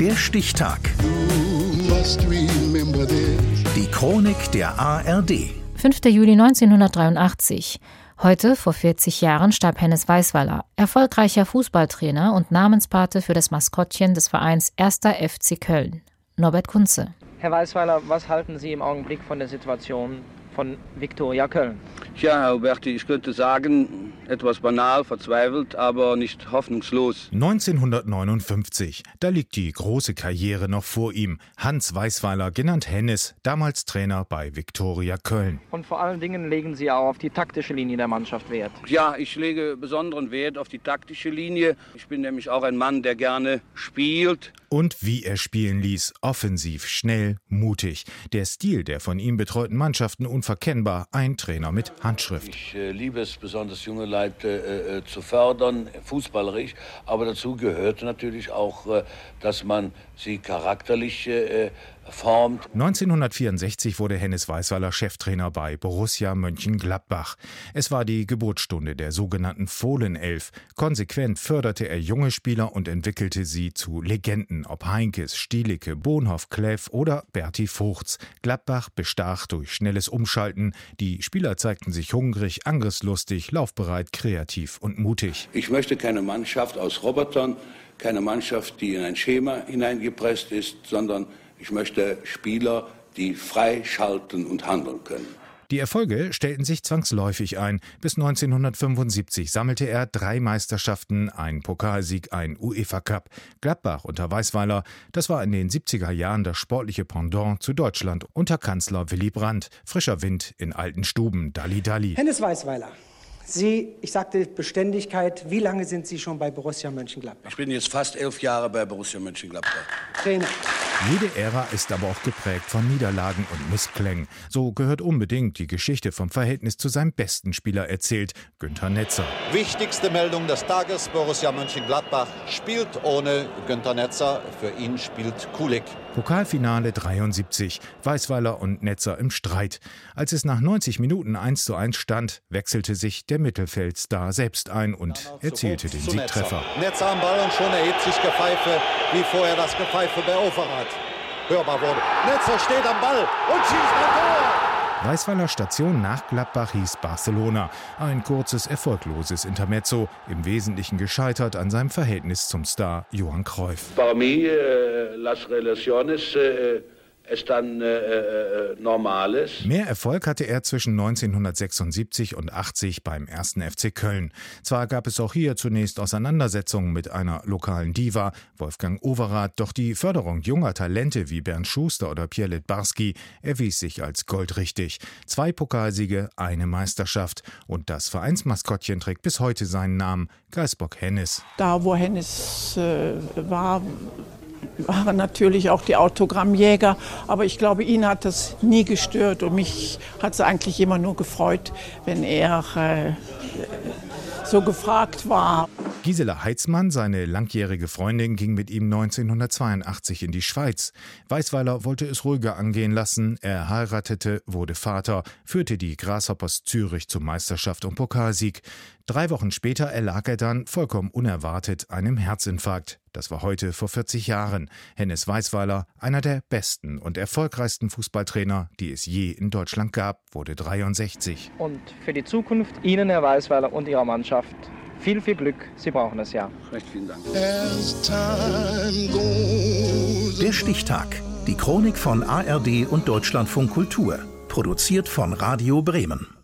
Der Stichtag. Die Chronik der ARD. 5. Juli 1983. Heute, vor 40 Jahren, starb Hennes Weißweiler, erfolgreicher Fußballtrainer und Namenspate für das Maskottchen des Vereins 1. FC Köln. Norbert Kunze. Herr Weißweiler, was halten Sie im Augenblick von der Situation von Viktoria Köln? Ja, Herr Huberti, ich könnte sagen, etwas banal, verzweifelt, aber nicht hoffnungslos. 1959, da liegt die große Karriere noch vor ihm. Hans Weißweiler, genannt Hennes, damals Trainer bei Viktoria Köln. Und vor allen Dingen legen Sie auch auf die taktische Linie der Mannschaft Wert. Ja, ich lege besonderen Wert auf die taktische Linie. Ich bin nämlich auch ein Mann, der gerne spielt. Und wie er spielen ließ, offensiv, schnell, mutig. Der Stil der von ihm betreuten Mannschaften unverkennbar, ein Trainer mit Handschrift. Ich äh, liebe es besonders junge Leute äh, äh, zu fördern, fußballerisch, aber dazu gehört natürlich auch, äh, dass man sie charakterlich äh. 1964 wurde Hennes Weißweiler Cheftrainer bei Borussia Mönchengladbach. Es war die Geburtsstunde der sogenannten Fohlenelf. Konsequent förderte er junge Spieler und entwickelte sie zu Legenden, ob Heinkes, Stielicke, Bohnhoff, Kläff oder Berti Vogts. Gladbach bestach durch schnelles Umschalten. Die Spieler zeigten sich hungrig, angriffslustig, laufbereit, kreativ und mutig. Ich möchte keine Mannschaft aus Robotern, keine Mannschaft, die in ein Schema hineingepresst ist, sondern ich möchte Spieler, die frei schalten und handeln können. Die Erfolge stellten sich zwangsläufig ein. Bis 1975 sammelte er drei Meisterschaften, einen Pokalsieg, ein UEFA Cup. Gladbach unter Weißweiler, das war in den 70er Jahren das sportliche Pendant zu Deutschland unter Kanzler Willy Brandt. Frischer Wind in alten Stuben, Dalli Dalli. Hennes Weißweiler, Sie, ich sagte Beständigkeit, wie lange sind Sie schon bei Borussia Mönchengladbach? Ich bin jetzt fast elf Jahre bei Borussia Mönchengladbach. Trainer. Jede Ära ist aber auch geprägt von Niederlagen und Missklängen. So gehört unbedingt die Geschichte vom Verhältnis zu seinem besten Spieler erzählt, Günther Netzer. Wichtigste Meldung des Tages: Borussia Mönchengladbach spielt ohne Günther Netzer. Für ihn spielt Kulik. Pokalfinale 73. Weißweiler und Netzer im Streit. Als es nach 90 Minuten 1 zu 1 stand, wechselte sich der Mittelfeldstar selbst ein und erzielte den Siegtreffer. Netzer am Ball und schon erhebt sich Gepfeife, wie vorher das Gepfeife bei Overath hörbar wurde. Netzer steht am Ball und schießt ein Tor. Weißweiler Station nach Gladbach hieß Barcelona. Ein kurzes, erfolgloses Intermezzo, im Wesentlichen gescheitert an seinem Verhältnis zum Star Johann Cruyff. Para mí, eh, las relaciones eh, están eh, normales. Mehr Erfolg hatte er zwischen 1976 und 80 beim 1. FC Köln. Zwar gab es auch hier zunächst Auseinandersetzungen mit einer lokalen Diva, Wolfgang Overath, doch die Förderung junger Talente wie Bernd Schuster oder Pierre Litbarski erwies sich als goldrichtig. Zwei Pokalsiege, eine Meisterschaft und das Vereinsmaskottchen trägt bis heute seinen Namen, Geisbock Hennis. Da, wo Hennis äh, war, waren natürlich auch die Autogrammjäger, aber ich glaube, ihn hat das nie gestört und mich hat es eigentlich immer nur gefreut, wenn er äh, so gefragt war. Gisela Heitzmann, seine langjährige Freundin, ging mit ihm 1982 in die Schweiz. Weißweiler wollte es ruhiger angehen lassen. Er heiratete, wurde Vater, führte die Grasshoppers Zürich zur Meisterschaft und Pokalsieg. Drei Wochen später erlag er dann, vollkommen unerwartet, einem Herzinfarkt. Das war heute vor 40 Jahren. Hennes Weißweiler, einer der besten und erfolgreichsten Fußballtrainer, die es je in Deutschland gab, wurde 63. Und für die Zukunft Ihnen, Herr Weißweiler, und Ihrer Mannschaft viel, viel Glück. Sie brauchen es ja. Recht vielen Dank. Der Stichtag. Die Chronik von ARD und Deutschlandfunk Kultur. Produziert von Radio Bremen.